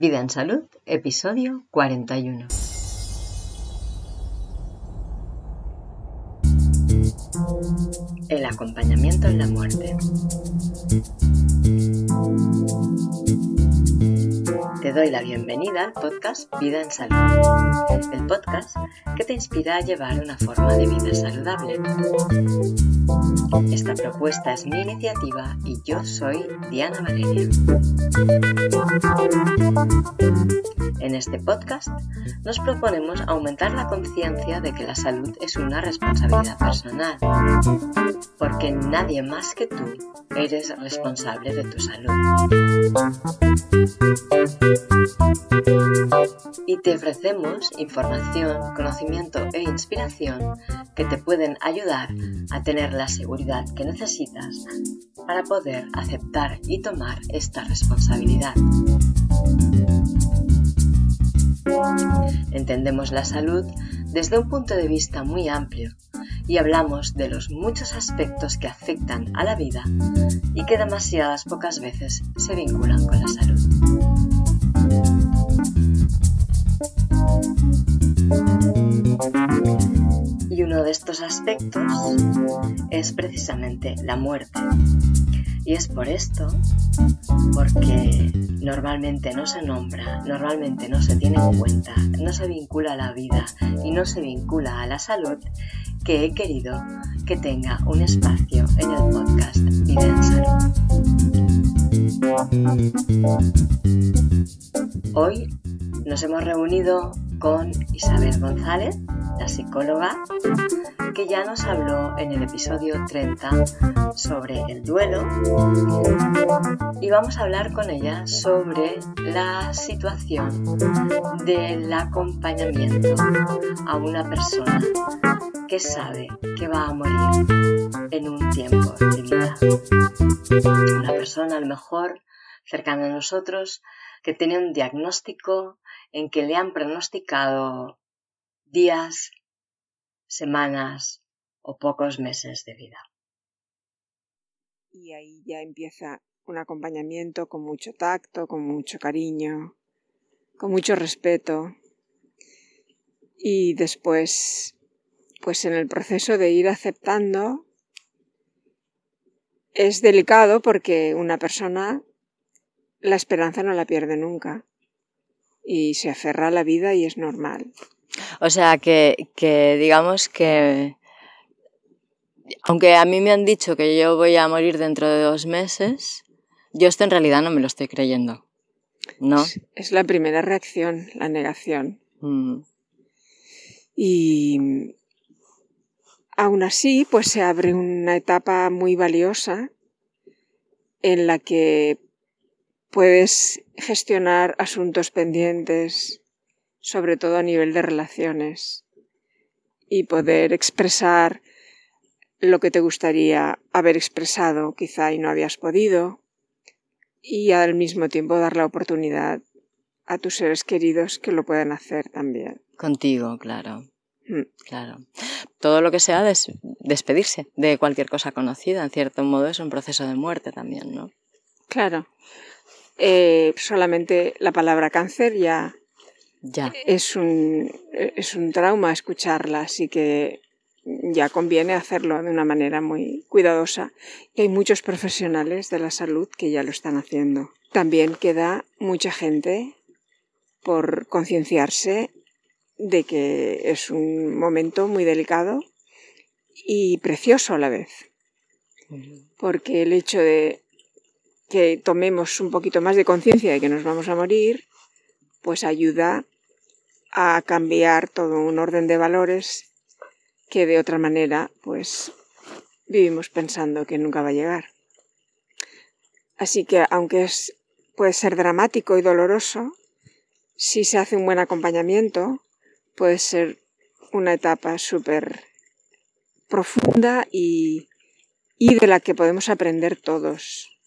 Vida en Salud, episodio 41. El acompañamiento en la muerte. Te doy la bienvenida al podcast Vida en Salud, el podcast que te inspira a llevar una forma de vida saludable. Esta propuesta es mi iniciativa y yo soy Diana Valeria. En este podcast nos proponemos aumentar la conciencia de que la salud es una responsabilidad personal, porque nadie más que tú eres responsable de tu salud. Y te ofrecemos información, conocimiento e inspiración que te pueden ayudar a tener la seguridad que necesitas para poder aceptar y tomar esta responsabilidad. Entendemos la salud desde un punto de vista muy amplio y hablamos de los muchos aspectos que afectan a la vida y que demasiadas pocas veces se vinculan con la salud. Estos aspectos es precisamente la muerte. Y es por esto, porque normalmente no se nombra, normalmente no se tiene en cuenta, no se vincula a la vida y no se vincula a la salud, que he querido que tenga un espacio en el podcast Vida en Salud. Hoy nos hemos reunido con Isabel González, la psicóloga, que ya nos habló en el episodio 30 sobre el duelo y vamos a hablar con ella sobre la situación del acompañamiento a una persona que sabe que va a morir en un tiempo de vida. Una persona a lo mejor cercana a nosotros que tiene un diagnóstico en que le han pronosticado días, semanas o pocos meses de vida. Y ahí ya empieza un acompañamiento con mucho tacto, con mucho cariño, con mucho respeto. Y después, pues en el proceso de ir aceptando, es delicado porque una persona la esperanza no la pierde nunca y se aferra a la vida y es normal. O sea que, digamos que aunque a mí me han dicho que yo voy a morir dentro de dos meses, yo esto en realidad no me lo estoy creyendo. ¿No? Es, la primera reacción, la negación. Mm. Y aún así, pues se abre una etapa muy valiosa en la que puedes gestionar asuntos pendientes, sobre todo a nivel de relaciones, y poder expresar lo que te gustaría haber expresado quizá y no habías podido, y al mismo tiempo dar la oportunidad a tus seres queridos que lo puedan hacer también. Contigo, claro. Mm. Claro. Todo lo que sea despedirse de cualquier cosa conocida, en cierto modo, es un proceso de muerte también, ¿no? Claro. Eh, solamente la palabra cáncer ya, ya. Es, un, es un trauma escucharla, así que ya conviene hacerlo de una manera muy cuidadosa. Y hay muchos profesionales de la salud que ya lo están haciendo. También queda mucha gente por concienciarse de que es un momento muy delicado y precioso a la vez. Porque el hecho de que tomemos un poquito más de conciencia de que nos vamos a morir, pues ayuda a cambiar todo un orden de valores que de otra manera pues vivimos pensando que nunca va a llegar. Así que aunque es, puede ser dramático y doloroso, si se hace un buen acompañamiento, puede ser una etapa súper profunda y, y de la que podemos aprender todos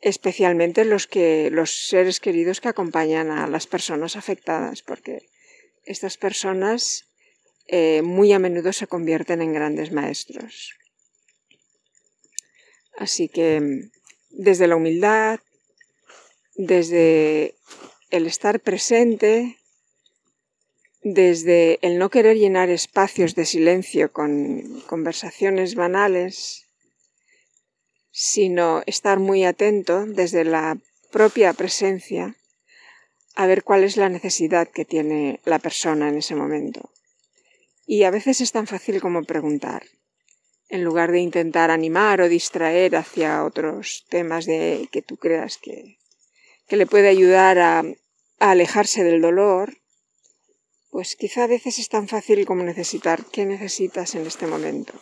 especialmente los que los seres queridos que acompañan a las personas afectadas, porque estas personas eh, muy a menudo se convierten en grandes maestros. Así que desde la humildad, desde el estar presente, desde el no querer llenar espacios de silencio con conversaciones banales, sino estar muy atento desde la propia presencia a ver cuál es la necesidad que tiene la persona en ese momento. Y a veces es tan fácil como preguntar, en lugar de intentar animar o distraer hacia otros temas de que tú creas que, que le puede ayudar a, alejarse del dolor, pues quizá a veces es tan fácil como necesitar qué necesitas en este momento.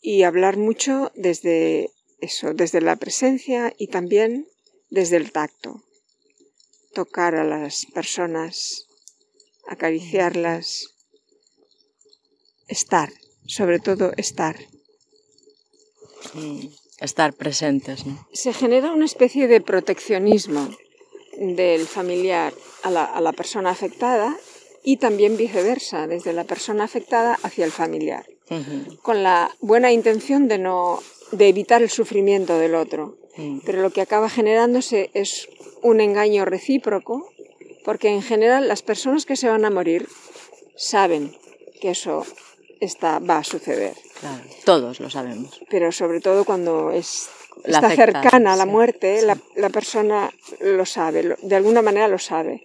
Y hablar mucho desde eso, desde la presencia y también desde el tacto tocar a las personas, acariciarlas, estar, sobre todo estar. estar presentes. Se genera una especie de proteccionismo del familiar a la, persona afectada y también viceversa, desde la persona afectada hacia el familiar, con la buena intención de no de evitar el sufrimiento del otro. Mm. Pero lo que acaba generándose es un engaño recíproco, porque en general las personas que se van a morir saben que eso está, va a suceder. Claro, todos lo sabemos. Pero sobre todo cuando es, está cercana a la muerte, La, persona lo sabe, de alguna manera lo sabe.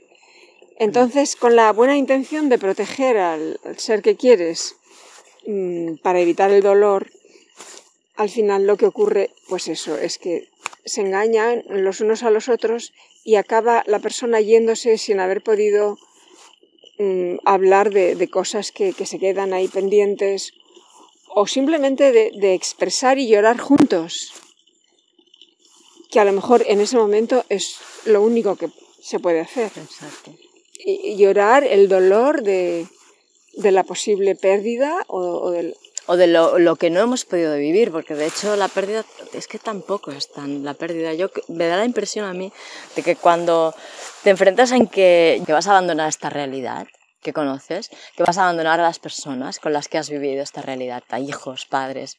Entonces, con la buena intención de proteger al, ser que quieres para evitar el dolor, al final lo que ocurre, pues eso, es que se engañan los unos a los otros y acaba la persona yéndose sin haber podido mm, hablar de, cosas que, se quedan ahí pendientes o simplemente de, expresar y llorar juntos, que a lo mejor en ese momento es lo único que se puede hacer. Y, llorar el dolor de, la posible pérdida o, o del, o de lo, que no hemos podido vivir, porque de hecho la pérdida es que tampoco es tan la pérdida. Yo me da la impresión a mí de que cuando te enfrentas en que, vas a abandonar esta realidad que conoces, que vas a abandonar a las personas con las que has vivido esta realidad, a hijos, padres,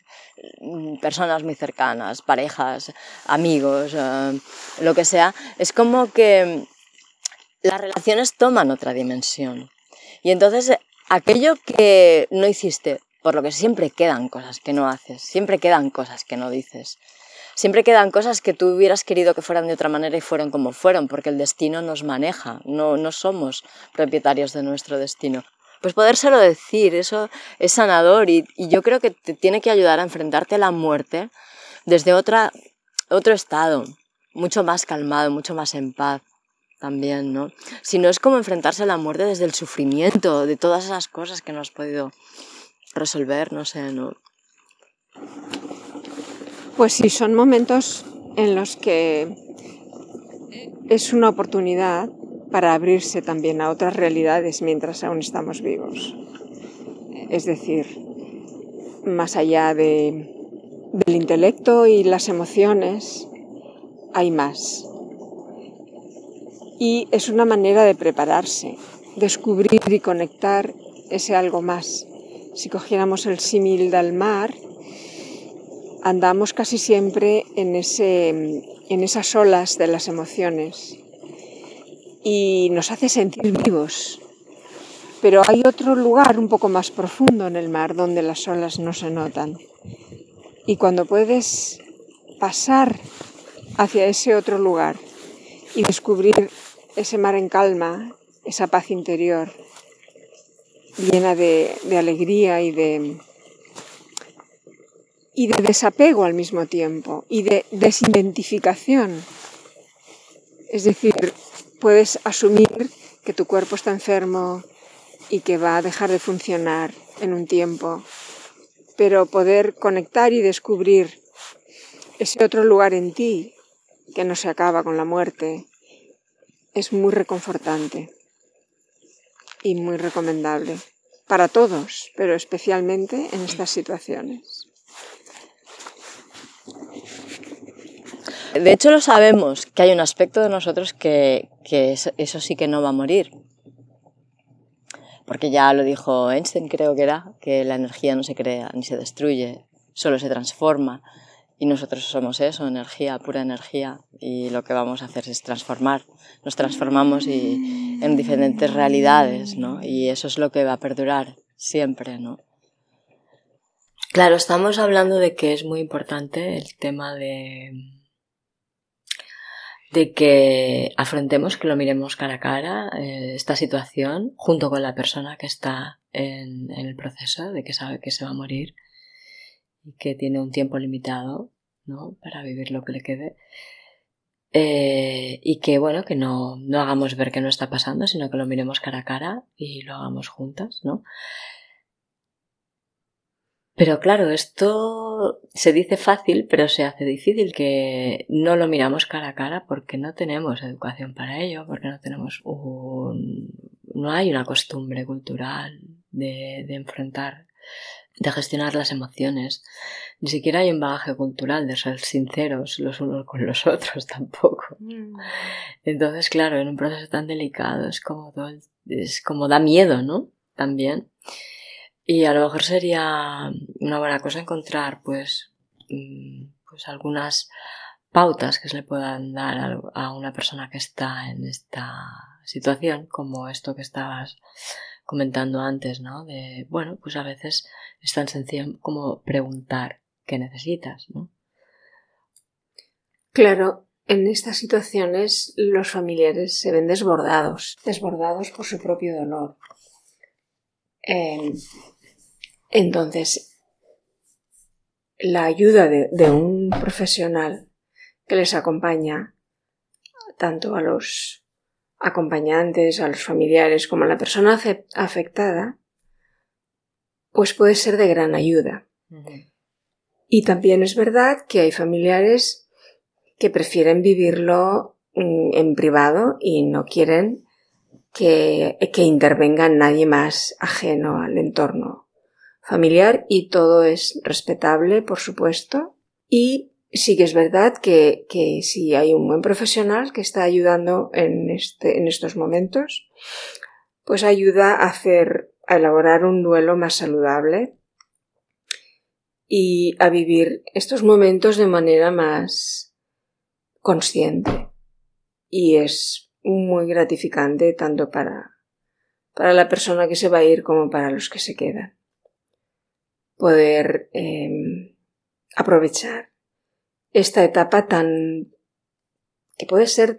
mm, personas muy cercanas, parejas, amigos, eh, lo que sea, es como que las relaciones toman otra dimensión. Y entonces aquello que no hiciste por lo que siempre quedan cosas que no haces, siempre quedan cosas que no dices. Siempre quedan cosas que tú hubieras querido que fueran de otra manera y fueron como fueron, porque el destino nos maneja, no, no somos propietarios de nuestro destino. Pues podérselo decir, eso es sanador y, yo creo que te tiene que ayudar a enfrentarte a la muerte desde otra, otro estado, mucho más calmado, mucho más en paz también, ¿no? Si no es como enfrentarse a la muerte desde el sufrimiento, de todas esas cosas que no has podido resolver, no sé, ¿no? Pues sí, son momentos en los que es una oportunidad para abrirse también a otras realidades mientras aún estamos vivos. Es decir, más allá de, del intelecto y las emociones, hay más. Y es una manera de prepararse, descubrir y conectar ese algo más si cogiéramos el símil del mar, andamos casi siempre en, ese, en esas olas de las emociones y nos hace sentir vivos. Pero hay otro lugar un poco más profundo en el mar donde las olas no se notan. Y cuando puedes pasar hacia ese otro lugar y descubrir ese mar en calma, esa paz interior, llena de, alegría y de, y de desapego al mismo tiempo y de desidentificación. Es decir, puedes asumir que tu cuerpo está enfermo y que va a dejar de funcionar en un tiempo, pero poder conectar y descubrir ese otro lugar en ti que no se acaba con la muerte es muy reconfortante y muy recomendable para todos, pero especialmente en estas situaciones. De hecho, lo sabemos, que hay un aspecto de nosotros que, eso, sí que no va a morir. Porque ya lo dijo Einstein, creo que era, que la energía no se crea ni se destruye, solo se transforma. Y nosotros somos eso, energía, pura energía. Y lo que vamos a hacer es transformar. Nos transformamos y, en diferentes realidades, ¿no? Y eso es lo que va a perdurar siempre, ¿no? Claro, estamos hablando de que es muy importante el tema de, de que afrontemos, que lo miremos cara a cara, eh, esta situación, junto con la persona que está en, el proceso, de que sabe que se va a morir y que tiene un tiempo limitado, ¿no? Para vivir lo que le quede. Eh, y que, bueno, que no, no hagamos ver que no está pasando, sino que lo miremos cara a cara y lo hagamos juntas, ¿no? Pero claro, esto se dice fácil, pero se hace difícil que no lo miramos cara a cara porque no tenemos educación para ello, porque no tenemos un... no hay una costumbre cultural de, de enfrentar, de gestionar las emociones. Ni siquiera hay un bagaje cultural de ser sinceros los unos con los otros tampoco. Mm. Entonces, claro, en un proceso tan delicado es como, es como da miedo, ¿no? También. Y a lo mejor sería una buena cosa encontrar, pues, mm, pues algunas pautas que se le puedan dar a una persona que está en esta situación, como esto que estabas comentando antes, ¿no? De, bueno, pues a veces es tan sencillo como preguntar qué necesitas, ¿no? Claro, en estas situaciones los familiares se ven desbordados, desbordados por su propio dolor. Entonces, la ayuda de, un profesional que les acompaña tanto a los acompañantes, a los familiares, como a la persona afectada, pues puede ser de gran ayuda. Y también es verdad que hay familiares que prefieren vivirlo mm, en privado y no quieren que, que intervenga nadie más ajeno al entorno familiar y todo es respetable, por supuesto. Y sí que es verdad que, que si hay un buen profesional que está ayudando en, este, en estos momentos, pues ayuda a hacer, a elaborar un duelo más saludable y a vivir estos momentos de manera más consciente. Y es muy gratificante tanto para, para la persona que se va a ir como para los que se quedan poder em, aprovechar esta etapa tan que puede ser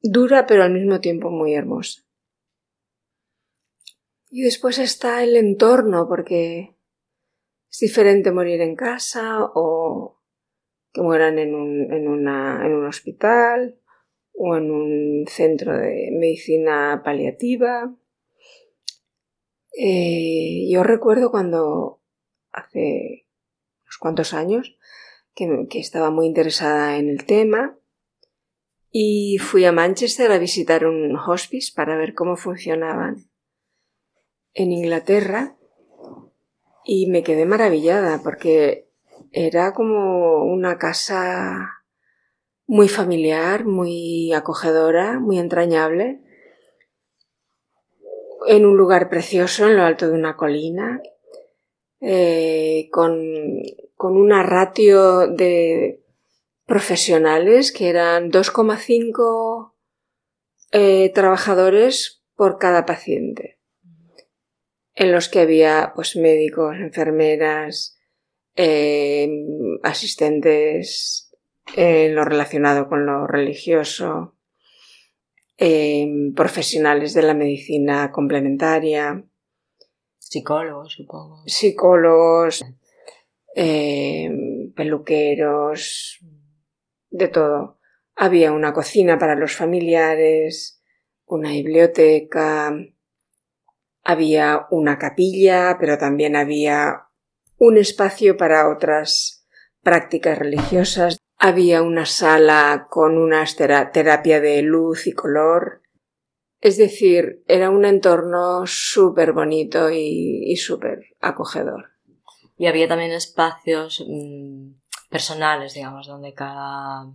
dura pero al mismo tiempo muy hermosa. Y después está el entorno, porque es diferente morir en casa o que mueran en un, en una, en un hospital o en un centro de medicina paliativa. Eh, yo recuerdo cuando hace unos cuantos años que, estaba muy interesada en el tema y fui a Manchester a visitar un hospice para ver cómo funcionaban en Inglaterra y me quedé maravillada porque era como una casa muy familiar, muy acogedora, muy entrañable, en un lugar precioso en lo alto de una colina eh, con, con una ratio de profesionales que eran 2,5 eh, trabajadores por cada paciente, en los que había pues médicos, enfermeras, eh, asistentes en lo relacionado con lo religioso, profesionales de la medicina complementaria, Psicólogos, supongo. Psicólogos, eh, peluqueros, de todo. Había una cocina para los familiares, una biblioteca, había una capilla, pero también había un espacio para otras prácticas religiosas. Había una sala con una terapia de luz y color. Es decir, era un entorno súper bonito y, súper acogedor. Y había también espacios mm, personales, digamos, donde cada,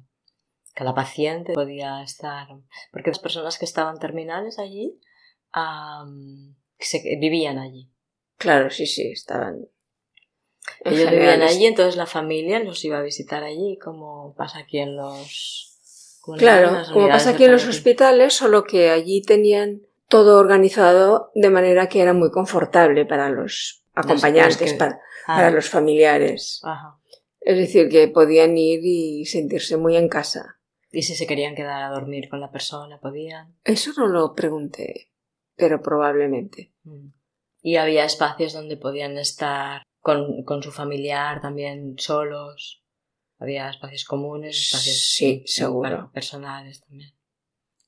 cada paciente podía estar. Porque las personas que estaban terminales allí vivían allí. Claro, sí, sí, estaban. Ellos vivían allí, entonces la familia los iba a visitar allí, como pasa aquí en los... Claro, como pasa aquí en los hospitales, solo que allí tenían todo organizado de manera que era muy confortable para los acompañantes, para, para, ah. los familiares. Ajá. Es decir, que podían ir y sentirse muy en casa. ¿Y si se querían quedar a dormir con la persona, podían? Eso no lo pregunté, pero probablemente. Mm. ¿Y había espacios donde podían estar con, con su familiar también solos? ¿Había espacios comunes, espacios sí, seguro. personales también?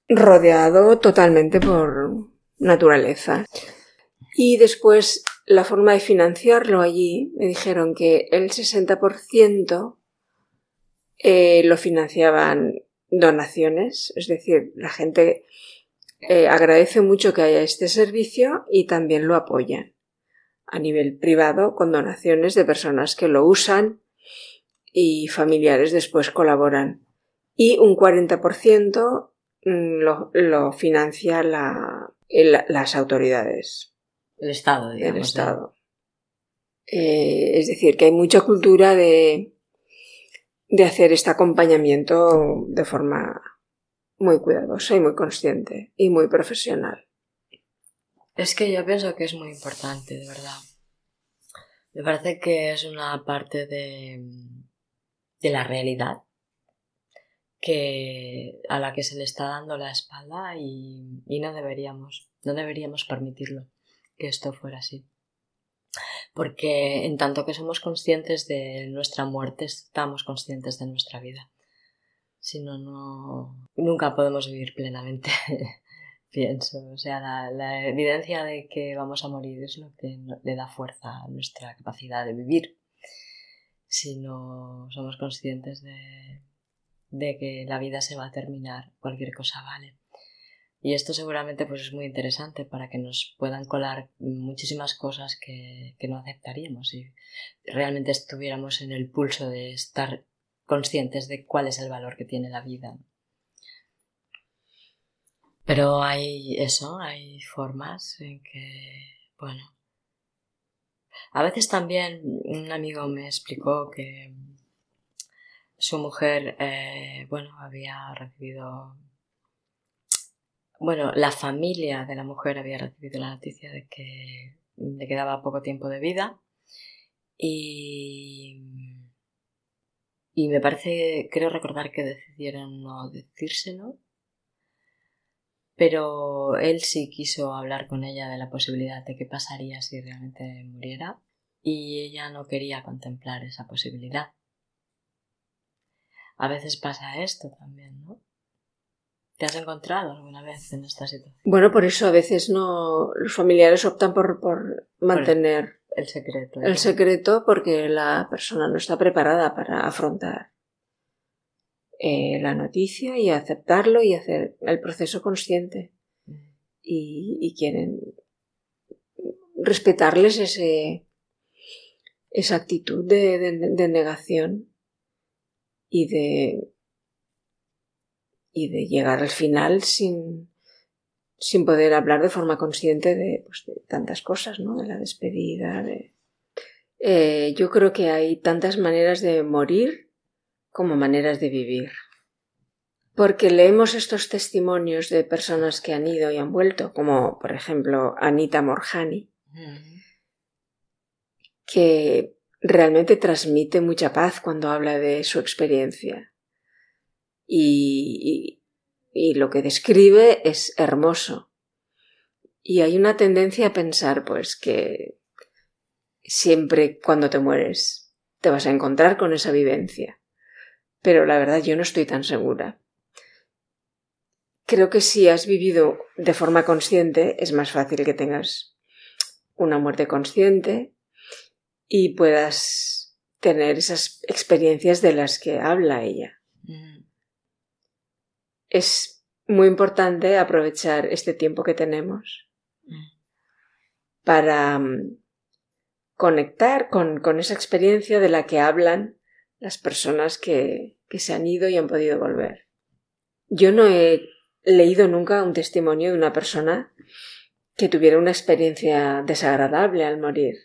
Rodeado totalmente por naturaleza. Y después la forma de financiarlo allí, me dijeron que el 60% eh, lo financiaban donaciones, es decir, la gente eh, agradece mucho que haya este servicio y también lo apoyan a nivel privado con donaciones de personas que lo usan y familiares después colaboran. Y un 40% mm, lo, lo financia la, las autoridades. El Estado, digamos. El Estado. Eh, es decir, que hay mucha cultura de, de hacer este acompañamiento de forma muy cuidadosa y muy consciente y muy profesional. Es que yo pienso que es muy importante, de verdad. Me parece que es una parte de, de la realidad que, a la que se le está dando la espalda y, y no deberíamos, no deberíamos permitirlo que esto fuera así. Porque en tanto que somos conscientes de nuestra muerte, estamos conscientes de nuestra vida. Si no, no, nunca podemos vivir plenamente, pienso. O sea, la, evidencia de que vamos a morir es lo que le da fuerza a nuestra capacidad de vivir. Si no somos conscientes de, de que la vida se va a terminar, cualquier cosa vale. Y esto seguramente pues es muy interesante para que nos puedan colar muchísimas cosas que, no aceptaríamos si realmente estuviéramos en el pulso de estar conscientes de cuál es el valor que tiene la vida. Pero hay eso, hay formas en que, bueno, a veces también un amigo me explicó que su mujer, eh, bueno, había recibido bueno, la familia de la mujer había recibido la noticia de que le quedaba poco tiempo de vida y, y me parece, creo recordar que decidieron no decírselo, pero él sí quiso hablar con ella de la posibilidad de qué pasaría si realmente muriera y ella no quería contemplar esa posibilidad. A veces pasa esto también, ¿no? ¿Te has encontrado alguna vez en esta situación? Bueno, por eso a veces no los familiares optan por, por mantener el secreto. El secreto porque la persona no está preparada para afrontar eh, la noticia y aceptarlo y hacer el proceso consciente. Y, quieren respetarles ese, esa actitud de negación y de y de llegar al final sin, sin poder hablar de forma consciente de, pues, tantas cosas, ¿no? De la despedida, de... Eh, yo creo que hay tantas maneras de morir como maneras de vivir. Porque leemos estos testimonios de personas que han ido y han vuelto, como por ejemplo Anita Morjani, que realmente transmite mucha paz cuando habla de su experiencia y, y, lo que describe es hermoso. Y hay una tendencia a pensar, pues, que siempre cuando te mueres te vas a encontrar con esa vivencia. Pero la verdad yo no estoy tan segura. Creo que si has vivido de forma consciente es más fácil que tengas una muerte consciente y puedas tener esas experiencias de las que habla ella es muy importante aprovechar este tiempo que tenemos mm. para mm, conectar con, esa experiencia de la que hablan las personas que, que se han ido y han podido volver. Yo no he leído nunca un testimonio de una persona que tuviera una experiencia desagradable al morir.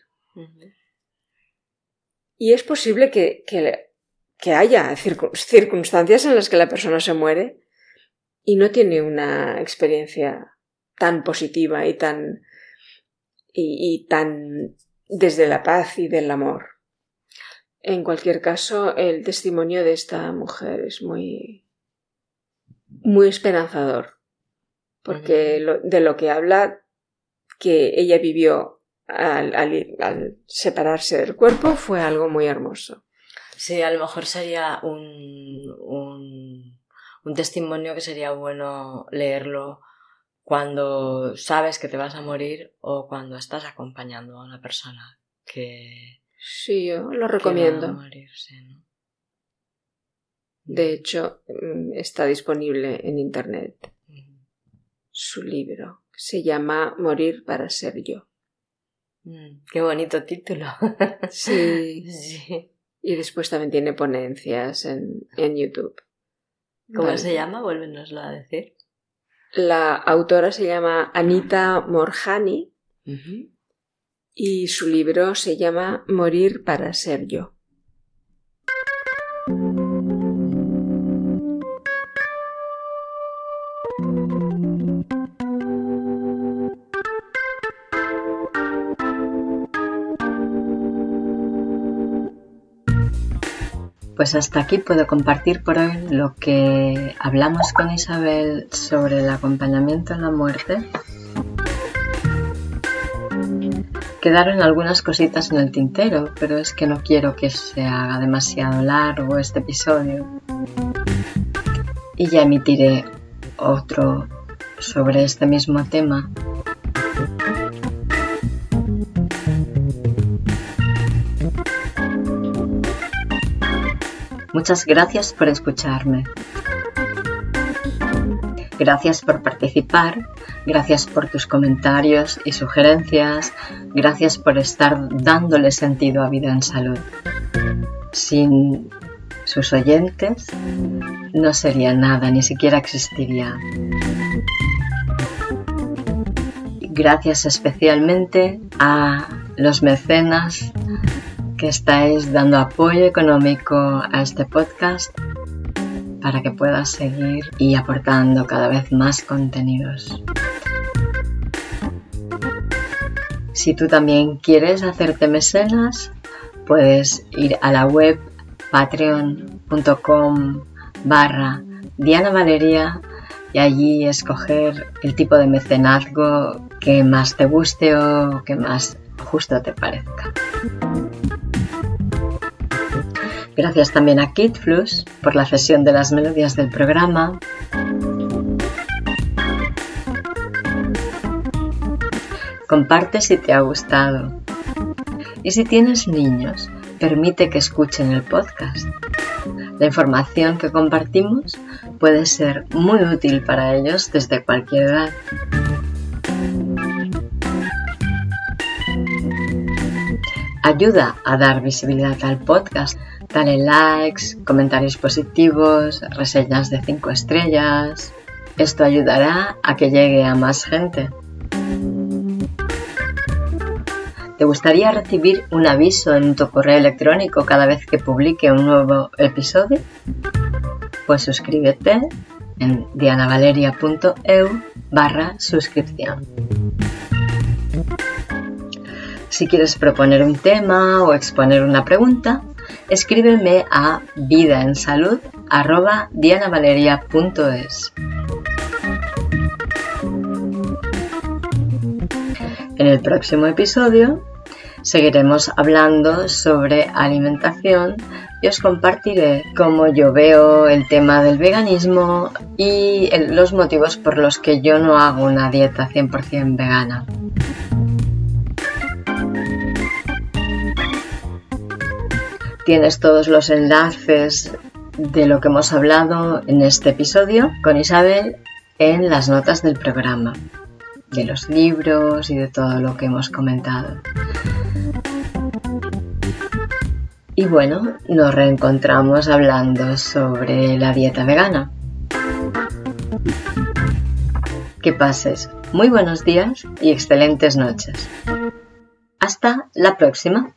Y es posible que, que, haya circunstancias en las que la persona se muere y no tiene una experiencia tan positiva y tan, y tan desde la paz y del amor. En cualquier caso, el testimonio de esta mujer es muy, muy esperanzador, porque de lo que habla que ella vivió al, al, separarse del cuerpo fue algo muy hermoso. Sí, a lo mejor sería un, un, un testimonio que sería bueno leerlo cuando sabes que te vas a morir o cuando estás acompañando a una persona que, Sí, yo lo recomiendo. De hecho, mm, está disponible en Internet su libro. Se llama Morir para ser yo. Mm, qué bonito título. sí. Y después también tiene ponencias en, YouTube. ¿Cómo se llama? Vuélvenoslo a decir. La autora se llama Anita Morjani y su libro se llama Morir para ser yo. Pues hasta aquí puedo compartir por hoy lo que hablamos con Isabel sobre el acompañamiento en la muerte Quedaron algunas cositas en el tintero, pero es que no quiero que se haga demasiado largo este episodio. Y ya emitiré otro sobre este mismo tema. Muchas gracias por escucharme. Gracias por participar, gracias por tus comentarios y sugerencias, gracias por estar dándole sentido a Vida en Salud. Sin sus oyentes no sería nada, ni siquiera existiría. Gracias especialmente a los mecenas que estáis dando apoyo económico a este podcast para que puedas seguir y aportando cada vez más contenidos. Si tú también quieres hacerte mecenas, puedes ir a la web patreon.com barra Diana Valeria y allí escoger el tipo de mecenazgo que más te guste o que más justo te parezca. Gracias también a Kid Flus por la cesión de las melodías del programa. Comparte si te ha gustado. Y si tienes niños, permite que escuchen el podcast. La información que compartimos puede ser muy útil para ellos desde cualquier edad. Ayuda a dar visibilidad al podcast Dale likes, comentarios positivos, reseñas de 5 estrellas. Esto ayudará a que llegue a más gente. ¿Te gustaría recibir un aviso en tu correo electrónico cada vez que publique un nuevo episodio? Pues suscríbete en dianavaleria.eu barra suscripción. Si quieres proponer un tema o exponer una pregunta, escríbeme a vidaensalud.dianavaleria.es. En el próximo episodio seguiremos hablando sobre alimentación y os compartiré cómo yo veo el tema del veganismo y los motivos por los que yo no hago una dieta 100% vegana. Tienes todos los enlaces de lo que hemos hablado en este episodio con Isabel en las notas del programa, de los libros y de todo lo que hemos comentado. Y bueno, nos reencontramos hablando sobre la dieta vegana. Que pases muy buenos días y excelentes noches. Hasta la próxima.